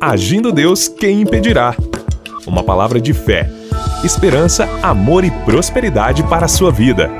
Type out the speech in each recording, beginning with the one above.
Agindo Deus, quem impedirá? Uma palavra de fé, esperança, amor e prosperidade para a sua vida.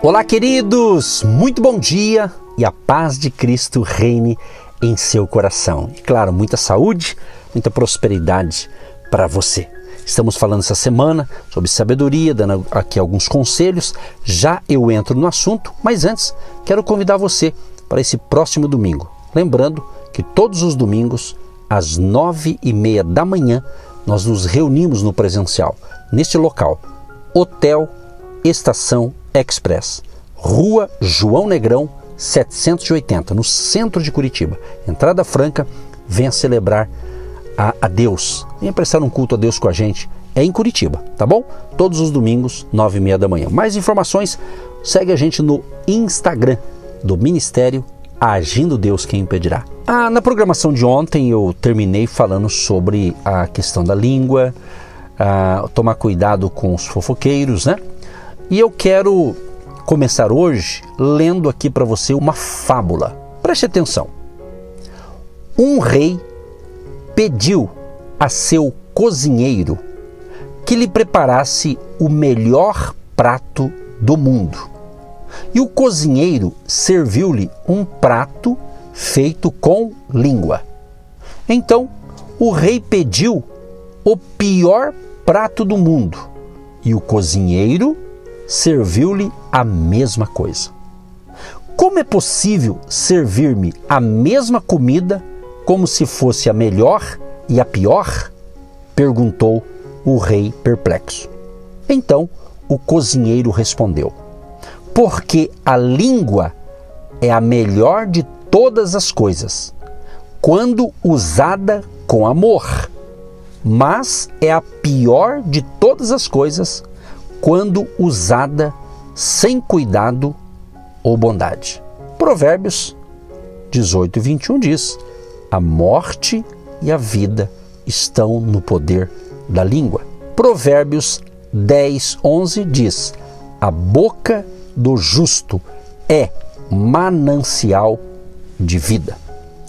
Olá, queridos! Muito bom dia e a paz de Cristo reine em seu coração. E claro, muita saúde, muita prosperidade para você. Estamos falando essa semana sobre sabedoria, dando aqui alguns conselhos. Já eu entro no assunto, mas antes quero convidar você para esse próximo domingo. Lembrando que todos os domingos, às nove e meia da manhã, nós nos reunimos no presencial, neste local, Hotel Estação Express, Rua João Negrão, 780, no centro de Curitiba. Entrada franca, venha celebrar a, a Deus, venha prestar um culto a Deus com a gente. É em Curitiba, tá bom? Todos os domingos, nove e meia da manhã. Mais informações, segue a gente no Instagram do Ministério Agindo Deus Quem Impedirá. Ah, na programação de ontem eu terminei falando sobre a questão da língua, ah, tomar cuidado com os fofoqueiros, né? E eu quero começar hoje lendo aqui para você uma fábula. Preste atenção. Um rei pediu a seu cozinheiro que lhe preparasse o melhor prato do mundo. E o cozinheiro serviu-lhe um prato feito com língua. Então o rei pediu o pior prato do mundo e o cozinheiro serviu-lhe a mesma coisa. Como é possível servir-me a mesma comida como se fosse a melhor e a pior? perguntou o rei perplexo. Então o cozinheiro respondeu: Porque a língua é a melhor de todas as coisas, quando usada com amor, mas é a pior de todas as coisas quando usada sem cuidado ou bondade. Provérbios 18 e 21 diz: A morte e a vida estão no poder da língua. Provérbios 10, 11 diz: A boca do justo é manancial de vida.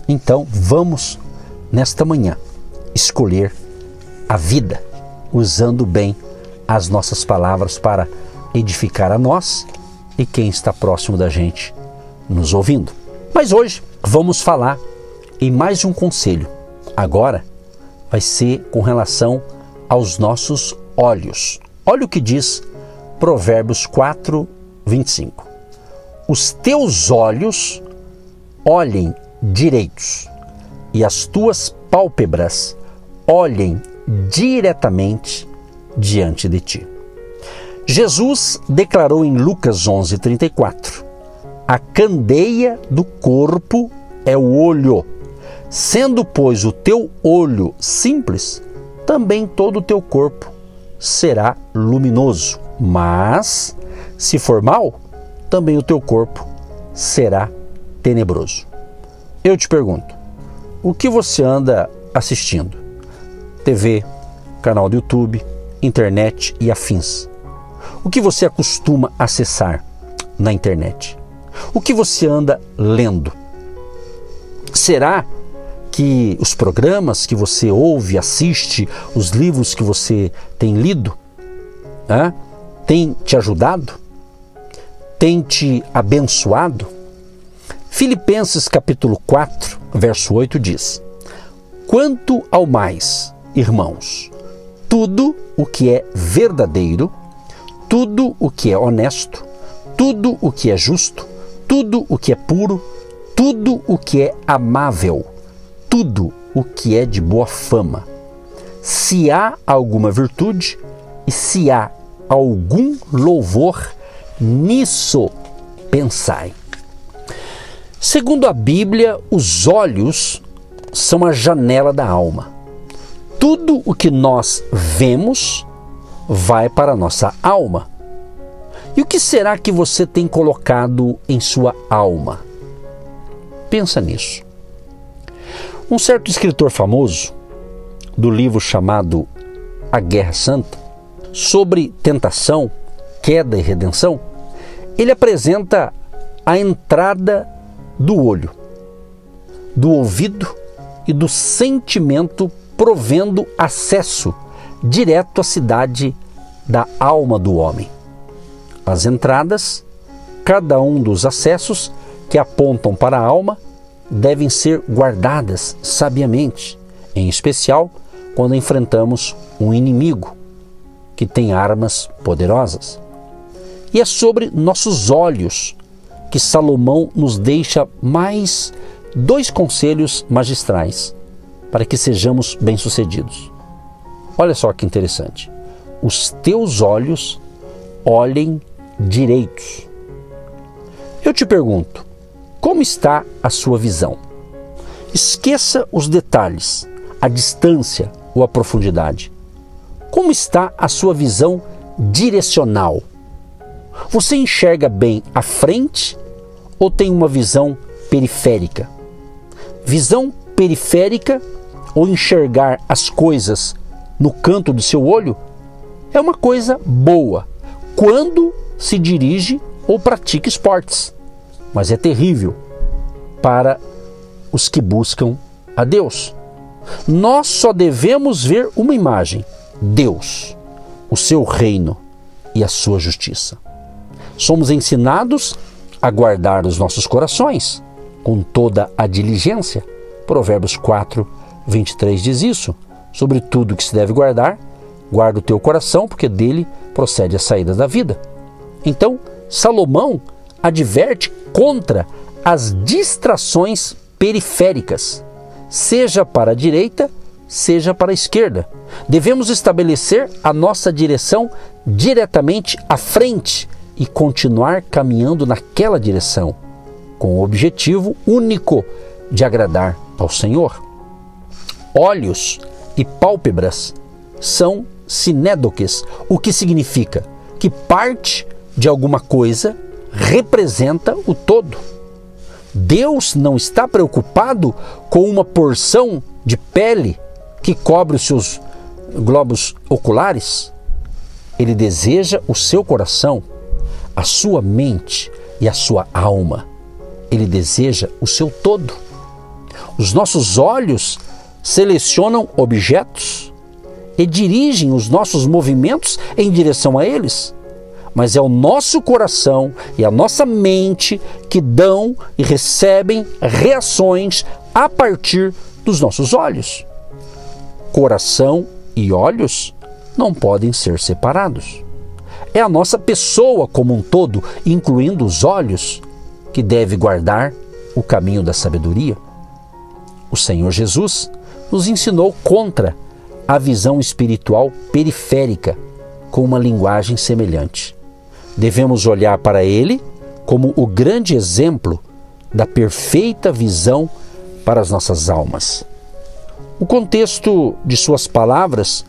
Então vamos, nesta manhã, escolher a vida, usando bem as nossas palavras para edificar a nós e quem está próximo da gente nos ouvindo. Mas hoje vamos falar em mais um conselho. Agora vai ser com relação aos nossos olhos. Olha o que diz Provérbios 4, 25. Os teus olhos olhem direitos e as tuas pálpebras olhem diretamente diante de ti. Jesus declarou em Lucas 11:34: A candeia do corpo é o olho. Sendo, pois, o teu olho simples, também todo o teu corpo será luminoso. Mas, se for mal, também o teu corpo será tenebroso. Eu te pergunto: o que você anda assistindo? TV, canal do YouTube, internet e afins. O que você acostuma acessar na internet? O que você anda lendo? Será que os programas que você ouve, assiste, os livros que você tem lido, né, tem te ajudado? Tem te abençoado? Filipenses capítulo 4, verso 8 diz: Quanto ao mais, irmãos, tudo o que é verdadeiro, tudo o que é honesto, tudo o que é justo, tudo o que é puro, tudo o que é amável, tudo o que é de boa fama. Se há alguma virtude e se há algum louvor, nisso pensai. Segundo a Bíblia, os olhos são a janela da alma. Tudo o que nós vemos vai para a nossa alma. E o que será que você tem colocado em sua alma? Pensa nisso. Um certo escritor famoso, do livro chamado A Guerra Santa, sobre tentação, queda e redenção, ele apresenta a entrada do olho, do ouvido e do sentimento provendo acesso direto à cidade da alma do homem. As entradas, cada um dos acessos que apontam para a alma, devem ser guardadas sabiamente, em especial quando enfrentamos um inimigo que tem armas poderosas. E é sobre nossos olhos que Salomão nos deixa mais dois conselhos magistrais para que sejamos bem-sucedidos. Olha só que interessante. Os teus olhos olhem direitos. Eu te pergunto, como está a sua visão? Esqueça os detalhes, a distância ou a profundidade. Como está a sua visão direcional? Você enxerga bem à frente ou tem uma visão periférica? Visão periférica ou enxergar as coisas no canto do seu olho é uma coisa boa quando se dirige ou pratica esportes, mas é terrível para os que buscam a Deus. Nós só devemos ver uma imagem: Deus, o seu reino e a sua justiça. Somos ensinados a guardar os nossos corações com toda a diligência. Provérbios 4, 23 diz isso. Sobre tudo que se deve guardar, guarda o teu coração, porque dele procede a saída da vida. Então, Salomão adverte contra as distrações periféricas, seja para a direita, seja para a esquerda. Devemos estabelecer a nossa direção diretamente à frente e continuar caminhando naquela direção, com o objetivo único de agradar ao Senhor. Olhos e pálpebras são sinédoques, o que significa que parte de alguma coisa representa o todo. Deus não está preocupado com uma porção de pele que cobre os seus globos oculares. Ele deseja o seu coração, a sua mente e a sua alma. Ele deseja o seu todo. Os nossos olhos selecionam objetos e dirigem os nossos movimentos em direção a eles. Mas é o nosso coração e a nossa mente que dão e recebem reações a partir dos nossos olhos. Coração e olhos não podem ser separados. É a nossa pessoa como um todo, incluindo os olhos, que deve guardar o caminho da sabedoria. O Senhor Jesus nos ensinou contra a visão espiritual periférica com uma linguagem semelhante. Devemos olhar para ele como o grande exemplo da perfeita visão para as nossas almas. O contexto de suas palavras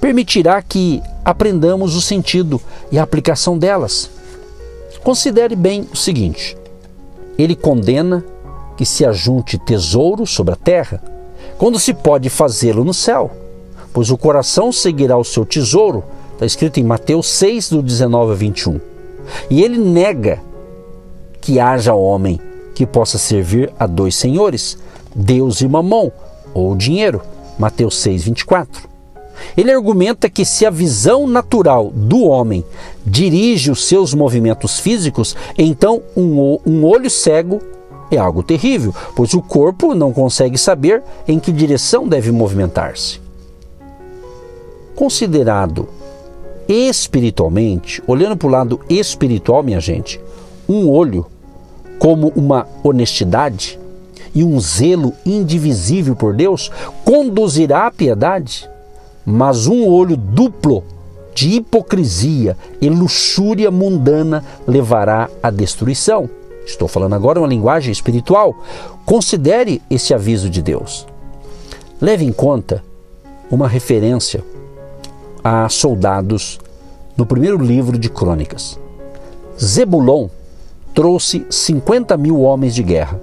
permitirá que aprendamos o sentido e a aplicação delas. Considere bem o seguinte: ele condena que se ajunte tesouro sobre a terra, quando se pode fazê-lo no céu, pois o coração seguirá o seu tesouro, está escrito em Mateus 6, do 19 a 21. E ele nega que haja homem que possa servir a dois senhores, Deus e Mamon, ou dinheiro, Mateus 6, 24. Ele argumenta que se a visão natural do homem dirige os seus movimentos físicos, então um, um olho cego é algo terrível, pois o corpo não consegue saber em que direção deve movimentar-se. Considerado espiritualmente, olhando para o lado espiritual, minha gente, um olho como uma honestidade e um zelo indivisível por Deus conduzirá à piedade mas um olho duplo de hipocrisia e luxúria mundana levará à destruição. Estou falando agora uma linguagem espiritual. Considere esse aviso de Deus. Leve em conta uma referência a soldados no primeiro livro de Crônicas. Zebulon trouxe 50 mil homens de guerra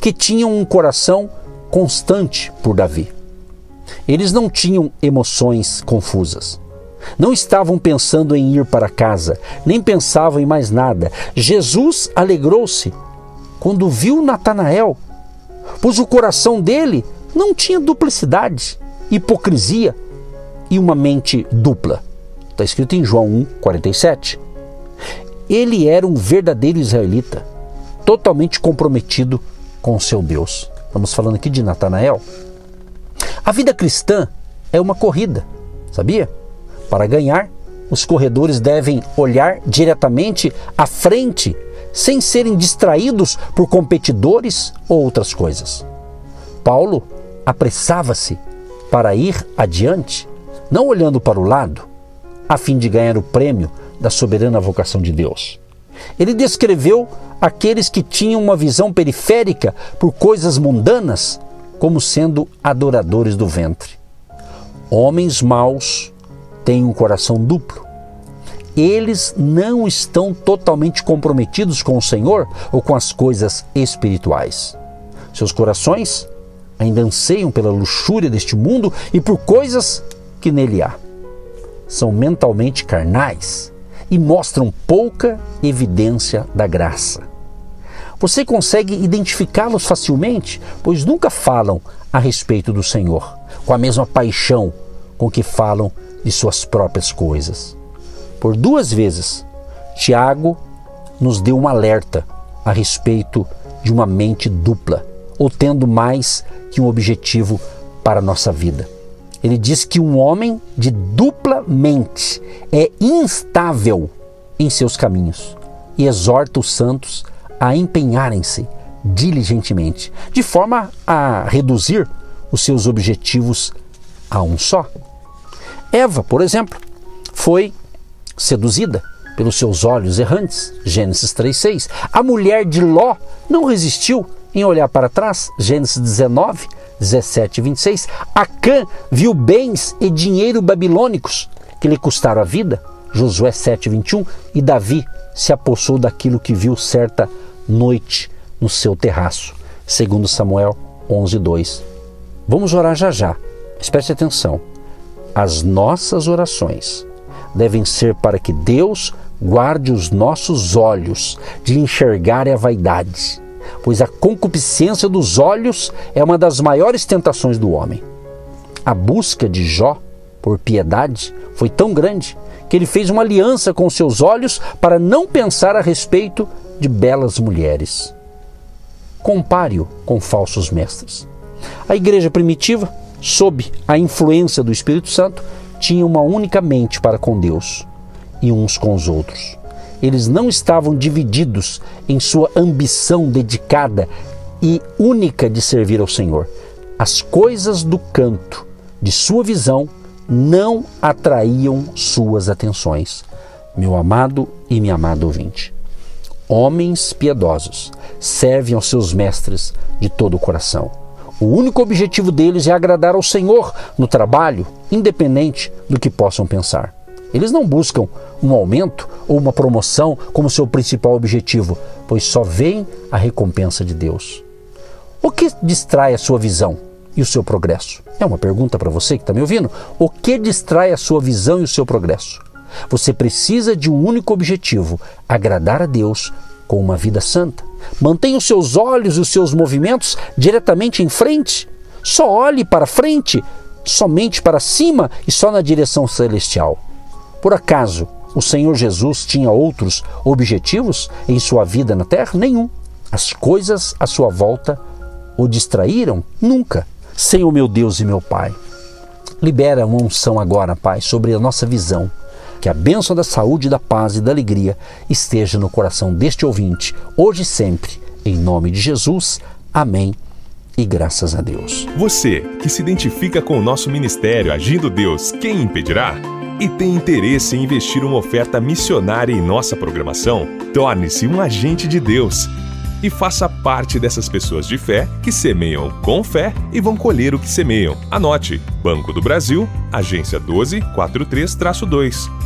que tinham um coração constante por Davi. Eles não tinham emoções confusas. Não estavam pensando em ir para casa, nem pensavam em mais nada. Jesus alegrou-se quando viu Natanael, pois o coração dele não tinha duplicidade, hipocrisia e uma mente dupla. Está escrito em João 1, 47. Ele era um verdadeiro israelita, totalmente comprometido com o seu Deus. Estamos falando aqui de Natanael. A vida cristã é uma corrida, sabia? Para ganhar, os corredores devem olhar diretamente à frente, sem serem distraídos por competidores ou outras coisas. Paulo apressava-se para ir adiante, não olhando para o lado, a fim de ganhar o prêmio da soberana vocação de Deus. Ele descreveu aqueles que tinham uma visão periférica por coisas mundanas como sendo adoradores do ventre. Homens maus têm um coração duplo. Eles não estão totalmente comprometidos com o Senhor ou com as coisas espirituais. Seus corações ainda anseiam pela luxúria deste mundo e por coisas que nele há. São mentalmente carnais e mostram pouca evidência da graça. Você consegue identificá-los facilmente, pois nunca falam a respeito do Senhor, com a mesma paixão com que falam de suas próprias coisas. Por duas vezes, Tiago nos deu um alerta a respeito de uma mente dupla, ou tendo mais que um objetivo para a nossa vida. Ele diz que um homem de dupla mente é instável em seus caminhos e exorta os santos a empenharem-se diligentemente, de forma a reduzir os seus objetivos a um só. Eva, por exemplo, foi seduzida pelos seus olhos errantes, Gênesis 3:6. A mulher de Ló não resistiu em olhar para trás, Gênesis 19, 17 e 26. Acã viu bens e dinheiro babilônicos que lhe custaram a vida, Josué 7, 21. E Davi se apossou daquilo que viu certa noite no seu terraço, segundo Samuel 11, 2. Vamos orar já já, preste atenção. As nossas orações devem ser para que Deus guarde os nossos olhos de enxergar a vaidade pois a concupiscência dos olhos é uma das maiores tentações do homem. A busca de Jó por piedade foi tão grande que ele fez uma aliança com seus olhos para não pensar a respeito de belas mulheres. Compare-o com falsos mestres. A igreja primitiva, sob a influência do Espírito Santo, tinha uma única mente para com Deus e uns com os outros eles não estavam divididos em sua ambição dedicada e única de servir ao Senhor. As coisas do canto de sua visão não atraíam suas atenções. Meu amado e minha amada ouvinte, homens piedosos servem aos seus mestres de todo o coração. O único objetivo deles é agradar ao Senhor no trabalho, independente do que possam pensar. Eles não buscam um aumento ou uma promoção como seu principal objetivo, pois só veem a recompensa de Deus. O que distrai a sua visão e o seu progresso? É uma pergunta para você que está me ouvindo. O que distrai a sua visão e o seu progresso? Você precisa de um único objetivo: agradar a Deus com uma vida santa. Mantenha os seus olhos e os seus movimentos diretamente em frente. Só olhe para frente, somente para cima e só na direção celestial. Por acaso o Senhor Jesus tinha outros objetivos em sua vida na terra? Nenhum. As coisas à sua volta o distraíram? Nunca. Senhor meu Deus e meu Pai, libera uma unção agora, Pai, sobre a nossa visão. Que a bênção da saúde, da paz e da alegria esteja no coração deste ouvinte, hoje e sempre. Em nome de Jesus. Amém. E graças a Deus. Você que se identifica com o nosso ministério Agindo Deus, quem impedirá? e tem interesse em investir uma oferta missionária em nossa programação, torne-se um agente de Deus e faça parte dessas pessoas de fé que semeiam com fé e vão colher o que semeiam. Anote: Banco do Brasil, agência 1243-2,